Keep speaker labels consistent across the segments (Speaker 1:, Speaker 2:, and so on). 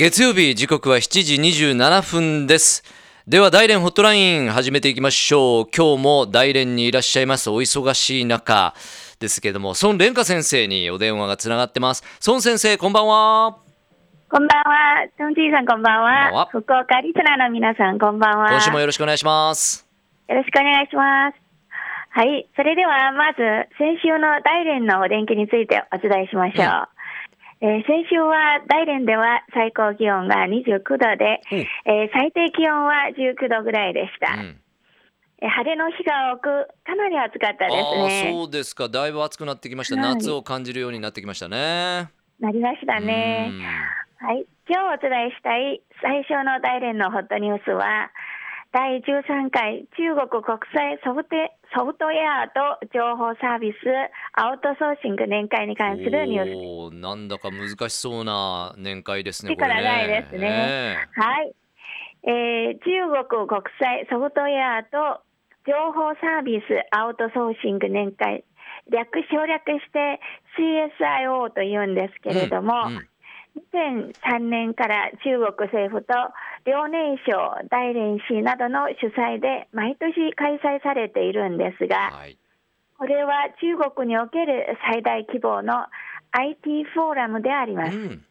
Speaker 1: 月曜日時刻は7時27分ですでは大連ホットライン始めていきましょう今日も大連にいらっしゃいますお忙しい中ですけれども孫蓮華先生にお電話がつながってます孫先生こんばんは
Speaker 2: こんばんは。トンジーさんこんばんは。
Speaker 1: こんばんは
Speaker 2: 福岡リスナーの皆さんこんばんは。
Speaker 1: 今週もよろしくお願いします
Speaker 2: よろしくお願いします。はい。それでは、まず、先週の大連のお天気についてお伝えしましょう。えー先週は大連では最高気温が29度で、
Speaker 1: うん
Speaker 2: えー最低気温は19度ぐらいでした。
Speaker 1: うん
Speaker 2: えー晴れの日が多く、かなり暑かったですね。
Speaker 1: そうですかだいぶ暑くなってきました、
Speaker 2: はい
Speaker 1: 夏を感じるようになってきましたね
Speaker 2: なりましたね。はい。今日お伝えしたい最初の大連のホットニュースは、第13回中国国際ソフトソフトウェアと情報サービスアウトソーシング年会に関するニュース。
Speaker 1: なんだか難しそうな年会ですねこ
Speaker 2: 力
Speaker 1: れ
Speaker 2: ないですね。はい。えー中国国際ソフトウェアと情報サービスアウトソーシング年会、略省略して CSIO と言うんですけれども、
Speaker 1: うんうん。
Speaker 2: 2003年から中国政府と遼寧省、大連市などの主催で毎年開催されているんですが、
Speaker 1: はい。
Speaker 2: これは中国における最大規模の IT フォーラムであります。
Speaker 1: うん。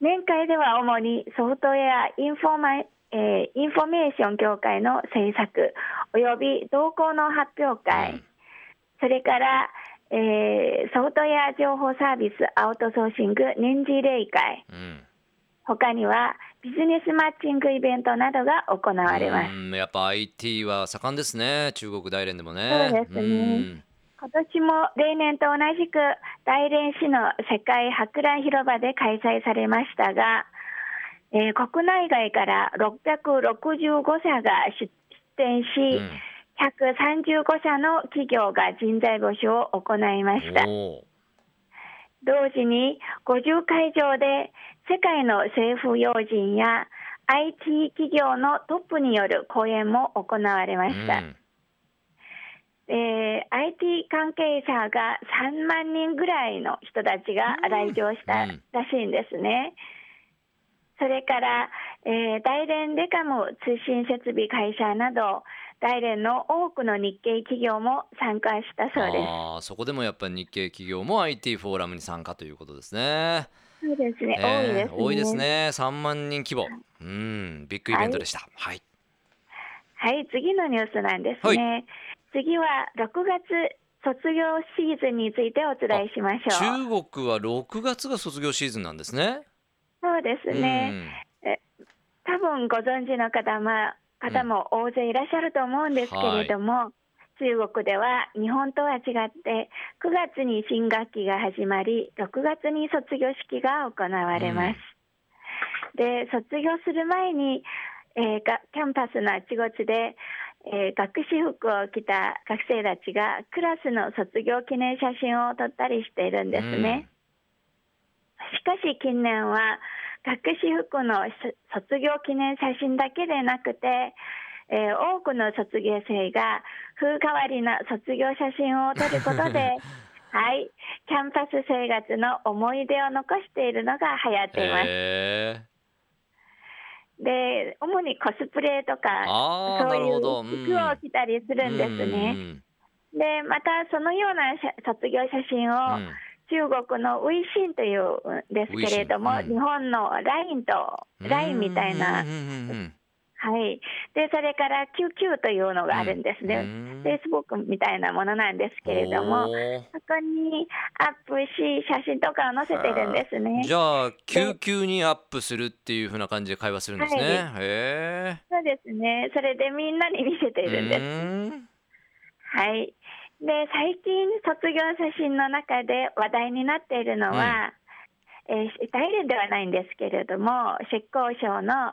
Speaker 2: 年会では主にソフトウェアインフォーマえーインフォメーション協会の政策および動向の発表会、
Speaker 1: うん。
Speaker 2: それから、えーソフトウェア情報サービスアウトソーシング年次例会。
Speaker 1: うん。
Speaker 2: 他にはビジネスマッチングイベントなどが行われます。
Speaker 1: うんやっぱ IT は盛んですね。中国大連でもね。
Speaker 2: そうですね。今年も例年と同じく大連市の世界博覧広場で開催されましたが、えー国内外から665社が出展し、
Speaker 1: うん。うん
Speaker 2: 135社の企業が人材募集を行いました。同時に50会場で世界の政府要人や IT 企業のトップによる講演も行われました。
Speaker 1: うん
Speaker 2: えー IT 関係者が3万人ぐらいの人たちが来場した
Speaker 1: うん
Speaker 2: らしいんですね。それから、えー大連レカム通信設備会社など大連の多くの日系企業も参加したそうです。
Speaker 1: あーそこでもやっぱり日系企業も IT フォーラムに参加ということですね。
Speaker 2: そうですね、
Speaker 1: え
Speaker 2: 多いですね。
Speaker 1: ー多いですね。3万人規模。うん、ビッグイベントでした。はい。
Speaker 2: はい、次のニュースなんですね。次は6月卒業シーズンについてお伝えしましょう。
Speaker 1: 中国は6月が卒業シーズンなんですね。
Speaker 2: そうですね。多分ご存知の方も方も大勢いらっしゃると思うんですけれども、中国では日本とは違って9月に新学期が始まり6月に卒業式が行われます。で卒業する前に、えーがキャンパスのあちこちで、えー学士服を着た学生たちがクラスの卒業記念写真を撮ったりしているんですね。しかし近年は学士服のし卒業記念写真だけでなくて、えー多くの卒業生が風変わりな卒業写真を撮ることで、はい、キャンパス生活の思い出を残しているのが流行っています。
Speaker 1: へ
Speaker 2: で、主にコスプレとか、そういう服を着たりするんですね。
Speaker 1: ね。
Speaker 2: で、またそのような写卒業写真を、
Speaker 1: うん。
Speaker 2: 中国のウイシンというんですけれども、
Speaker 1: うん。
Speaker 2: 日本の LINE と LINE みたいな、はい、でそれから QQ というのがあるんですね、
Speaker 1: うん
Speaker 2: Facebook みたいなものなんですけれども、そこにアップし、写真とかを載せてるんですね。
Speaker 1: じゃあ救急にアップするっていう風な感じで会話するんですね。
Speaker 2: はい
Speaker 1: へえ。
Speaker 2: そうですね、それでみんなに見せているんです。
Speaker 1: うん
Speaker 2: はい。で、最近卒業写真の中で話題になっているのは、えー大連ではないんですけれども、浙江省の、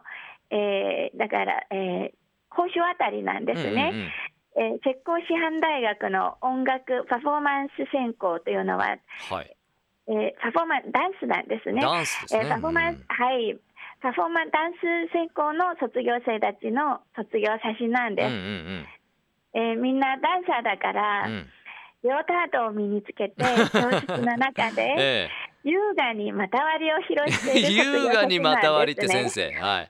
Speaker 2: えーだから、えー、講習あたりなんですね。
Speaker 1: うんうんうん
Speaker 2: えー浙江師範大学の音楽パフォーマンス専攻というのは、
Speaker 1: はい。
Speaker 2: えーパフォーマンダンスなんですね。
Speaker 1: ダンスですね。
Speaker 2: えーパフォーマンス、はい。パフォーマンスダンス専攻の卒業生たちの卒業写真なんです。
Speaker 1: うんうんうん
Speaker 2: えーみんなダンサーだから、
Speaker 1: うん。
Speaker 2: レオタードを身につけて、教室の中で、
Speaker 1: え
Speaker 2: 優雅にまた割りを披露している
Speaker 1: 優雅にまた割りって先生はい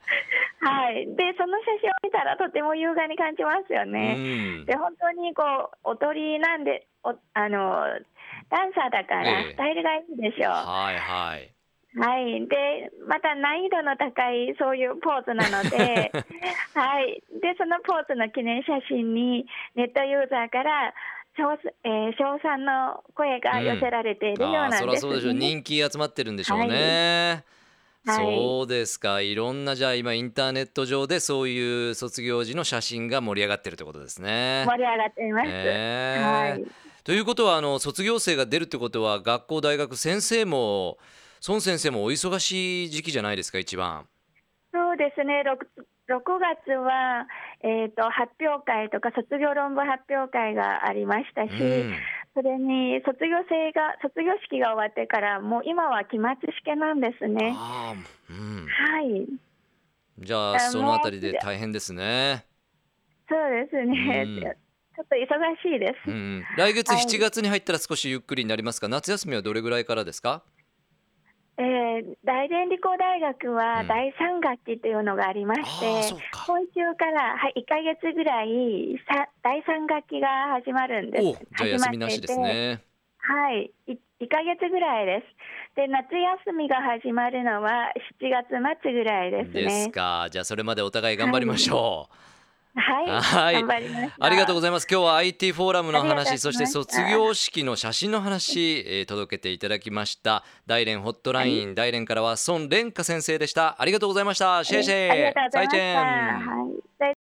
Speaker 2: はい、でその写真を見たらとても優雅に感じますよね。で本当にこう踊りなんでおあのダンサーだからスタイルがいいでしょう。え
Speaker 1: はいはい。
Speaker 2: はい、でまた難易度の高いそういうポーズなので、はい、でそのポーズの記念写真にネットユーザーから称,、えー、称賛の声が寄せられているようなんです、ね、うん、
Speaker 1: そそうでしょう。人気集まってるんでしょうね。はいはい、そうですか。いろんなじゃあ今インターネット上でそういう卒業時の写真が盛り上がってるってことですね。
Speaker 2: 盛り上がっています、えー、はい、
Speaker 1: ということはあの卒業生が出るってことは学校大学先生も孫先生もお忙しい時期じゃないですか一番。
Speaker 2: そうですね。6, 6月は、えーと、発表会とか卒業論文発表会がありましたし、うんそれに卒業生が卒業式が終わってからもう今は期末試験なんですね。うん、はい。
Speaker 1: じゃあそのあたりで大変ですね。
Speaker 2: そうですね。うん、ちょっと忙しいです。うん、
Speaker 1: 来月7月に入ったら少しゆっくりになりますか？夏休みはどれぐらいからですか？
Speaker 2: えー、大連理工大学は第3学期というのがありまして、うん、今週から、はい、1か月ぐらいさ第3学期が始まるんです。
Speaker 1: じゃあ休みなしですね。
Speaker 2: はい、1か月ぐらいです。で夏休みが始まるのは7月末ぐらいですね。
Speaker 1: ですか。じゃあそれまでお互い頑張りましょう。はい
Speaker 2: はい、はい、
Speaker 1: ありがとうございます。今日は IT フォーラムの話、そして卒業式の写真の話、えー、届けていただきました。大連ホットライン、はい、大連からは孫蓮華先生でした。ありがとうございました。シェイシェイ。再见。